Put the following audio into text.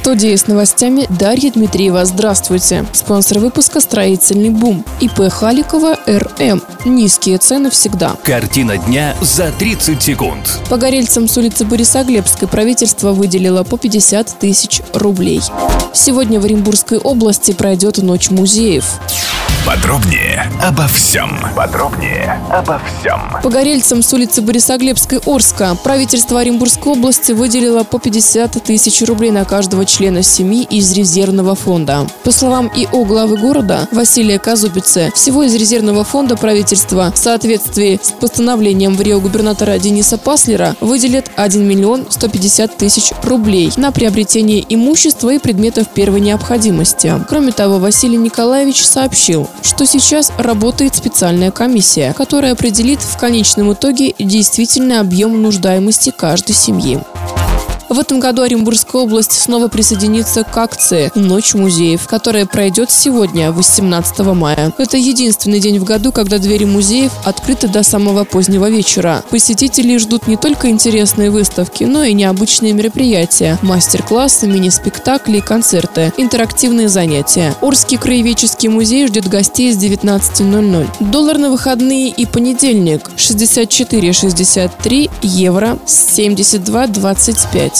Студии с новостями Дарья Дмитриева. Здравствуйте. Спонсор выпуска «Строительный бум». ИП Халикова РМ. Низкие цены всегда. Картина дня за 30 секунд. Погорельцам с улицы Борисоглебской правительство выделило по 50 тысяч рублей. Сегодня в Оренбургской области пройдет Ночь музеев. Подробнее обо всем. Подробнее обо всем. Погорельцам с улицы Борисоглебской Орска правительство Оренбургской области выделило по 50 тысяч рублей на каждого члена семьи из резервного фонда. По словам ИО главы города Василия Казубицы, всего из резервного фонда правительства в соответствии с постановлением в Рио губернатора Дениса Паслера выделит 1 миллион 150 тысяч рублей на приобретение имущества и предметов первой необходимости. Кроме того, Василий Николаевич сообщил, что сейчас работает специальная комиссия, которая определит в конечном итоге действительный объем нуждаемости каждой семьи. В этом году Оренбургская область снова присоединится к акции «Ночь музеев», которая пройдет сегодня, 18 мая. Это единственный день в году, когда двери музеев открыты до самого позднего вечера. Посетителей ждут не только интересные выставки, но и необычные мероприятия, мастер-классы, мини-спектакли концерты, интерактивные занятия. Орский краеведческий музей ждет гостей с 19.00. Доллар на выходные и понедельник 64,63 евро 72,25.